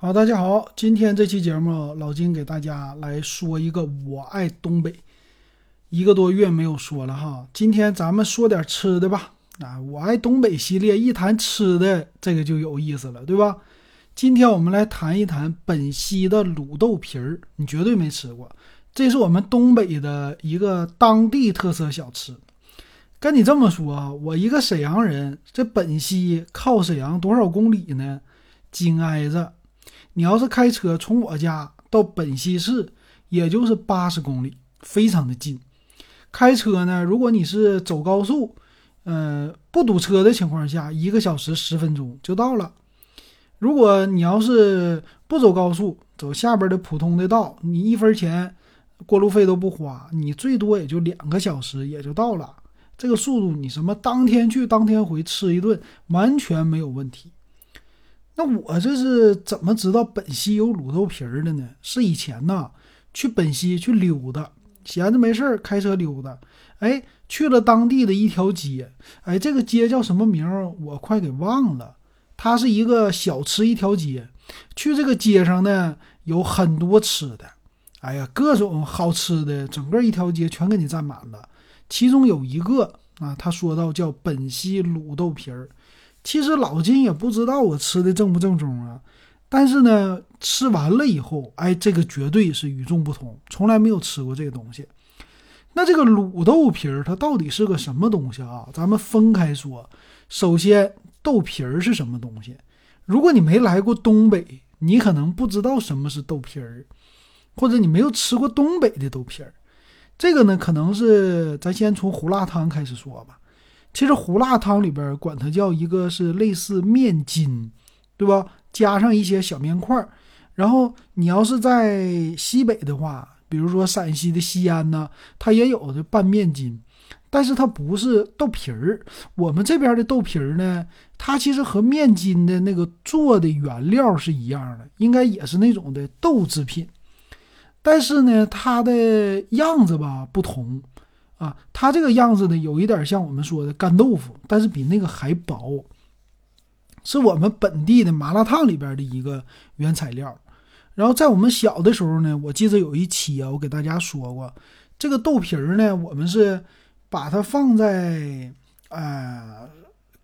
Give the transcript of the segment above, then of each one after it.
好，大家好，今天这期节目老金给大家来说一个我爱东北，一个多月没有说了哈，今天咱们说点吃的吧。啊，我爱东北系列一谈吃的，这个就有意思了，对吧？今天我们来谈一谈本溪的卤豆皮儿，你绝对没吃过，这是我们东北的一个当地特色小吃。跟你这么说啊，我一个沈阳人，这本溪靠沈阳多少公里呢？紧挨着。你要是开车从我家到本溪市，也就是八十公里，非常的近。开车呢，如果你是走高速，呃，不堵车的情况下，一个小时十分钟就到了。如果你要是不走高速，走下边的普通的道，你一分钱过路费都不花，你最多也就两个小时也就到了。这个速度，你什么当天去当天回吃一顿，完全没有问题。那我这是怎么知道本溪有卤豆皮儿的呢？是以前呐，去本溪去溜达，闲着没事儿开车溜达，哎，去了当地的一条街，哎，这个街叫什么名儿？我快给忘了。它是一个小吃一条街，去这个街上呢，有很多吃的，哎呀，各种好吃的，整个一条街全给你占满了。其中有一个啊，他说到叫本溪卤豆皮儿。其实老金也不知道我吃的正不正宗啊，但是呢，吃完了以后，哎，这个绝对是与众不同，从来没有吃过这个东西。那这个卤豆皮儿它到底是个什么东西啊？咱们分开说。首先，豆皮儿是什么东西？如果你没来过东北，你可能不知道什么是豆皮儿，或者你没有吃过东北的豆皮儿。这个呢，可能是咱先从胡辣汤开始说吧。其实胡辣汤里边管它叫一个是类似面筋，对吧？加上一些小面块儿。然后你要是在西北的话，比如说陕西的西安呢，它也有的拌面筋，但是它不是豆皮儿。我们这边的豆皮儿呢，它其实和面筋的那个做的原料是一样的，应该也是那种的豆制品，但是呢，它的样子吧不同。啊，它这个样子呢，有一点像我们说的干豆腐，但是比那个还薄，是我们本地的麻辣烫里边的一个原材料。然后在我们小的时候呢，我记得有一期啊，我给大家说过，这个豆皮儿呢，我们是把它放在呃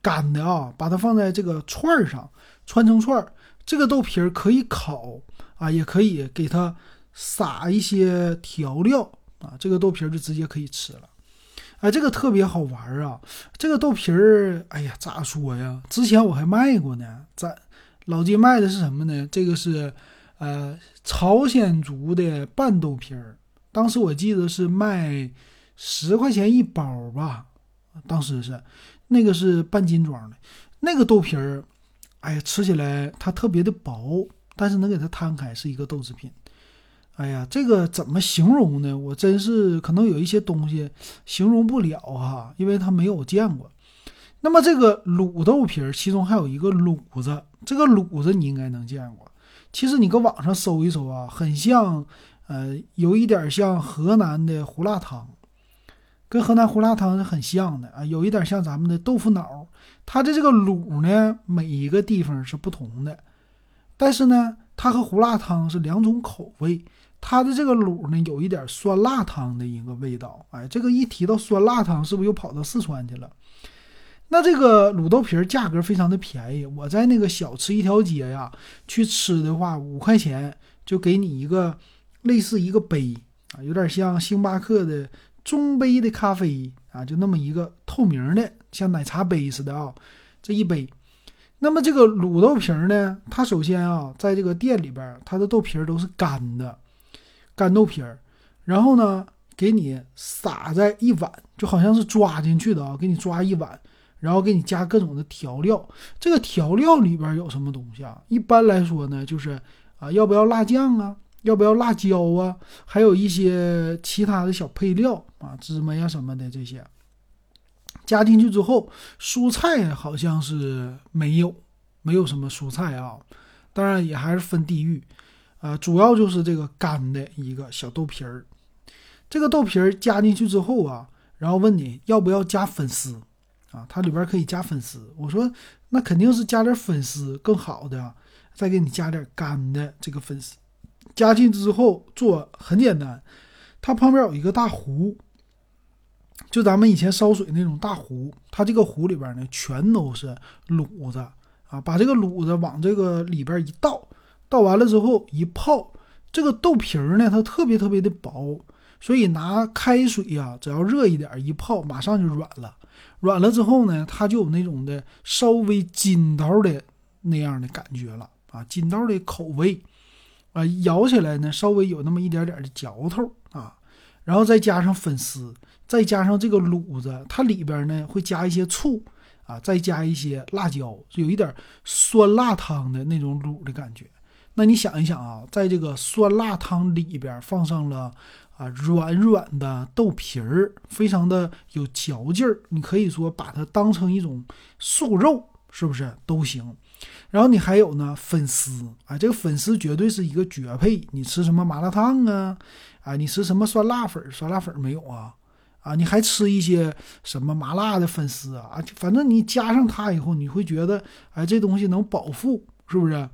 干的啊，把它放在这个串儿上串成串儿。这个豆皮儿可以烤啊，也可以给它撒一些调料。啊，这个豆皮儿就直接可以吃了，哎，这个特别好玩儿啊！这个豆皮儿，哎呀，咋说呀？之前我还卖过呢，在老街卖的是什么呢？这个是呃朝鲜族的拌豆皮儿，当时我记得是卖十块钱一包吧，当时是那个是半斤装的，那个豆皮儿，哎呀，吃起来它特别的薄，但是能给它摊开，是一个豆制品。哎呀，这个怎么形容呢？我真是可能有一些东西形容不了哈，因为他没有见过。那么这个卤豆皮儿，其中还有一个卤子，这个卤子你应该能见过。其实你搁网上搜一搜啊，很像，呃，有一点像河南的胡辣汤，跟河南胡辣汤是很像的啊，有一点像咱们的豆腐脑。它的这个卤呢，每一个地方是不同的，但是呢，它和胡辣汤是两种口味。它的这个卤呢，有一点酸辣汤的一个味道。哎，这个一提到酸辣汤，是不是又跑到四川去了？那这个卤豆皮儿价格非常的便宜。我在那个小吃一条街呀去吃的话，五块钱就给你一个类似一个杯啊，有点像星巴克的中杯的咖啡啊，就那么一个透明的，像奶茶杯似的啊，这一杯。那么这个卤豆皮儿呢，它首先啊，在这个店里边，它的豆皮儿都是干的。干豆皮儿，然后呢，给你撒在一碗，就好像是抓进去的啊，给你抓一碗，然后给你加各种的调料。这个调料里边有什么东西啊？一般来说呢，就是啊，要不要辣酱啊？要不要辣椒啊？还有一些其他的小配料啊，芝麻呀什么的这些，加进去之后，蔬菜好像是没有，没有什么蔬菜啊。当然也还是分地域。啊，主要就是这个干的一个小豆皮儿，这个豆皮儿加进去之后啊，然后问你要不要加粉丝啊？它里边可以加粉丝。我说那肯定是加点粉丝更好的。再给你加点干的这个粉丝。加进之后做很简单，它旁边有一个大壶，就咱们以前烧水那种大壶，它这个壶里边呢全都是卤子啊，把这个卤子往这个里边一倒，倒完了之后一泡，这个豆皮儿呢它特别特别的薄，所以拿开水呀，只要热一点一泡，马上就软了。软了之后呢，它就有那种的稍微筋道的那样的感觉了啊，筋道的口味。啊，咬起来呢，稍微有那么一点点的嚼头啊，然后再加上粉丝，再加上这个卤子，它里边呢会加一些醋啊，再加一些辣椒，有一点酸辣汤的那种卤的感觉。那你想一想啊，在这个酸辣汤里边放上了啊软软的豆皮儿，非常的有嚼劲儿，你可以说把它当成一种素肉，是不是都行？然后你还有呢，粉丝啊，这个粉丝绝对是一个绝配。你吃什么麻辣烫啊？啊，你吃什么酸辣粉？酸辣粉没有啊？啊，你还吃一些什么麻辣的粉丝啊？啊，反正你加上它以后，你会觉得，哎，这东西能饱腹，是不是？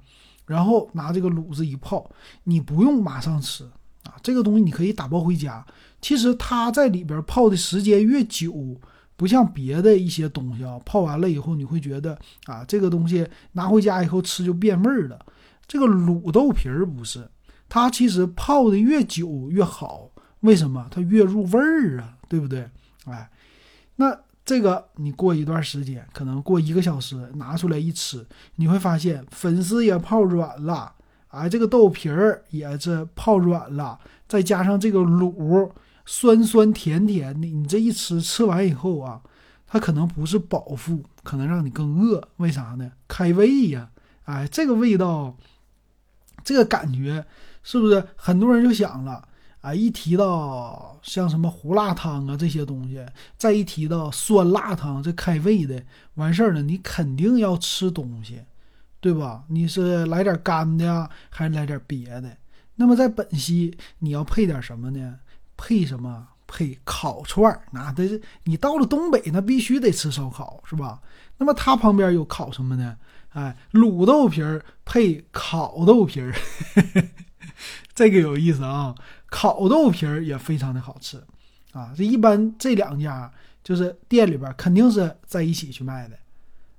然后拿这个卤子一泡，你不用马上吃啊，这个东西你可以打包回家。其实它在里边泡的时间越久。不像别的一些东西啊，泡完了以后你会觉得啊，这个东西拿回家以后吃就变味儿了。这个卤豆皮儿不是，它其实泡的越久越好。为什么？它越入味儿啊，对不对？哎，那这个你过一段时间，可能过一个小时拿出来一吃，你会发现粉丝也泡软了，哎，这个豆皮儿也是泡软了，再加上这个卤。酸酸甜甜的，你这一吃，吃完以后啊，它可能不是饱腹，可能让你更饿。为啥呢？开胃呀！哎，这个味道，这个感觉，是不是很多人就想了？啊，一提到像什么胡辣汤啊这些东西，再一提到酸辣汤，这开胃的，完事儿了，你肯定要吃东西，对吧？你是来点干的呀，还是来点别的？那么在本溪，你要配点什么呢？配什么？配烤串儿，那得你到了东北，那必须得吃烧烤，是吧？那么它旁边有烤什么呢？哎，卤豆皮儿配烤豆皮儿，这个有意思啊！烤豆皮儿也非常的好吃啊！这一般这两家就是店里边肯定是在一起去卖的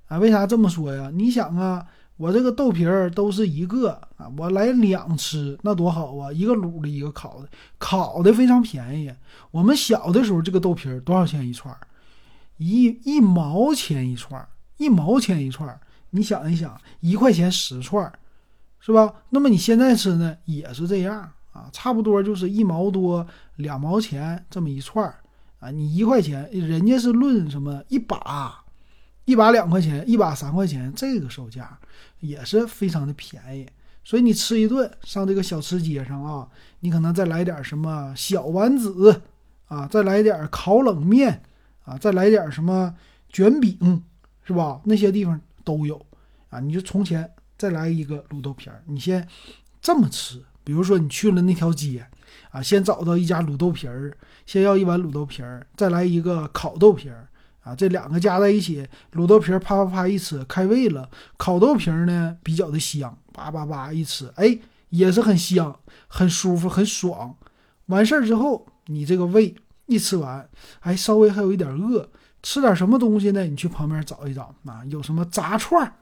啊？为啥这么说呀？你想啊。我这个豆皮儿都是一个啊，我来两吃，那多好啊！一个卤的，一个烤的，烤的非常便宜。我们小的时候，这个豆皮儿多少钱一串儿？一一毛钱一串儿，一毛钱一串儿。你想一想，一块钱十串儿，是吧？那么你现在吃呢，也是这样啊，差不多就是一毛多、两毛钱这么一串儿啊。你一块钱，人家是论什么一把。一把两块钱，一把三块钱，这个售价也是非常的便宜。所以你吃一顿，上这个小吃街上啊，你可能再来点什么小丸子啊，再来点烤冷面啊，再来点什么卷饼，是吧？那些地方都有啊。你就从前再来一个卤豆皮儿，你先这么吃。比如说你去了那条街啊，先找到一家卤豆皮儿，先要一碗卤豆皮儿，再来一个烤豆皮儿。啊，这两个加在一起，卤豆皮儿啪啪啪一吃开胃了。烤豆皮儿呢比较的香，叭叭叭一吃，哎，也是很香，很舒服，很爽。完事儿之后，你这个胃一吃完，哎，稍微还有一点饿，吃点什么东西呢？你去旁边找一找啊，有什么炸串儿？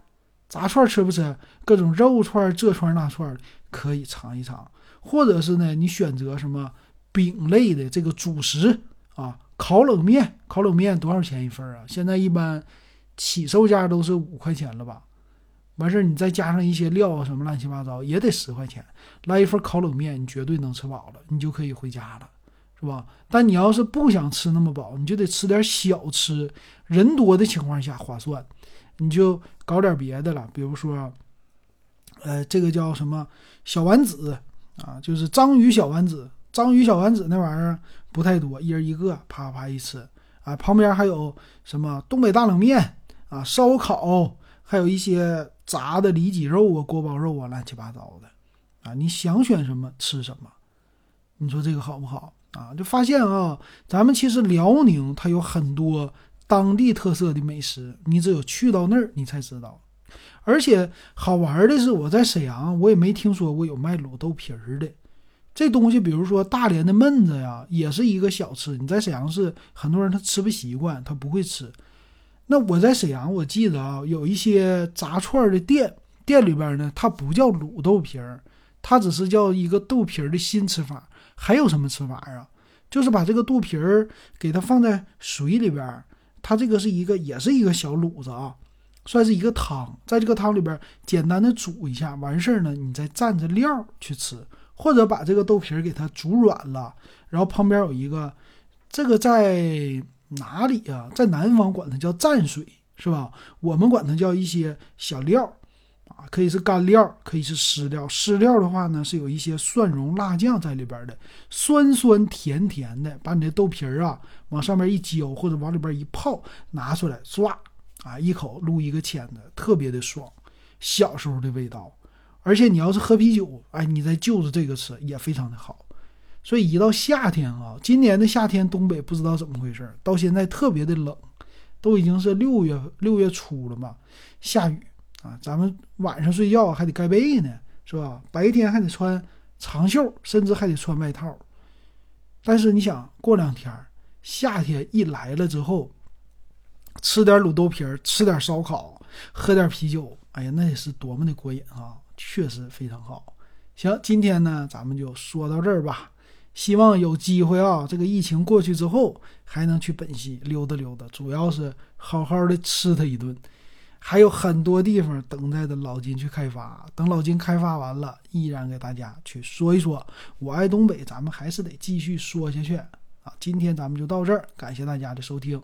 炸串儿吃不吃？各种肉串儿，这串儿那串儿可以尝一尝。或者是呢，你选择什么饼类的这个主食啊？烤冷面，烤冷面多少钱一份啊？现在一般起售价都是五块钱了吧？完事儿你再加上一些料什么乱七八糟，也得十块钱。来一份烤冷面，你绝对能吃饱了，你就可以回家了，是吧？但你要是不想吃那么饱，你就得吃点小吃。人多的情况下划算，你就搞点别的了，比如说，呃，这个叫什么小丸子啊？就是章鱼小丸子，章鱼小丸子那玩意儿。不太多，一人一个，啪啪一吃啊！旁边还有什么东北大冷面啊、烧烤，还有一些炸的里脊肉啊、锅包肉啊，乱七八糟的啊！你想选什么吃什么，你说这个好不好啊？就发现啊，咱们其实辽宁它有很多当地特色的美食，你只有去到那儿你才知道。而且好玩的是，我在沈阳我也没听说过有卖卤豆皮儿的。这东西，比如说大连的焖子呀，也是一个小吃。你在沈阳市，很多人他吃不习惯，他不会吃。那我在沈阳，我记得啊，有一些炸串的店，店里边呢，它不叫卤豆皮儿，它只是叫一个豆皮儿的新吃法。还有什么吃法啊？就是把这个豆皮儿给它放在水里边，它这个是一个，也是一个小卤子啊，算是一个汤，在这个汤里边简单的煮一下，完事儿呢，你再蘸着料去吃。或者把这个豆皮儿给它煮软了，然后旁边有一个，这个在哪里啊？在南方管它叫蘸水，是吧？我们管它叫一些小料啊，可以是干料，可以是湿料。湿料的话呢，是有一些蒜蓉、辣酱在里边的，酸酸甜甜的。把你的豆皮儿啊往上面一浇，或者往里边一泡，拿出来唰啊一口撸一个签子，特别的爽。小时候的味道。而且你要是喝啤酒，哎，你再就着这个吃也非常的好。所以一到夏天啊，今年的夏天东北不知道怎么回事，到现在特别的冷，都已经是六月六月初了嘛，下雨啊，咱们晚上睡觉还得盖被呢，是吧？白天还得穿长袖，甚至还得穿外套。但是你想过两天夏天一来了之后，吃点卤豆皮儿，吃点烧烤，喝点啤酒，哎呀，那也是多么的过瘾啊！确实非常好，行，今天呢咱们就说到这儿吧。希望有机会啊，这个疫情过去之后，还能去本溪溜达溜达，主要是好好的吃它一顿。还有很多地方等待着老金去开发，等老金开发完了，依然给大家去说一说。我爱东北，咱们还是得继续说下去啊。今天咱们就到这儿，感谢大家的收听。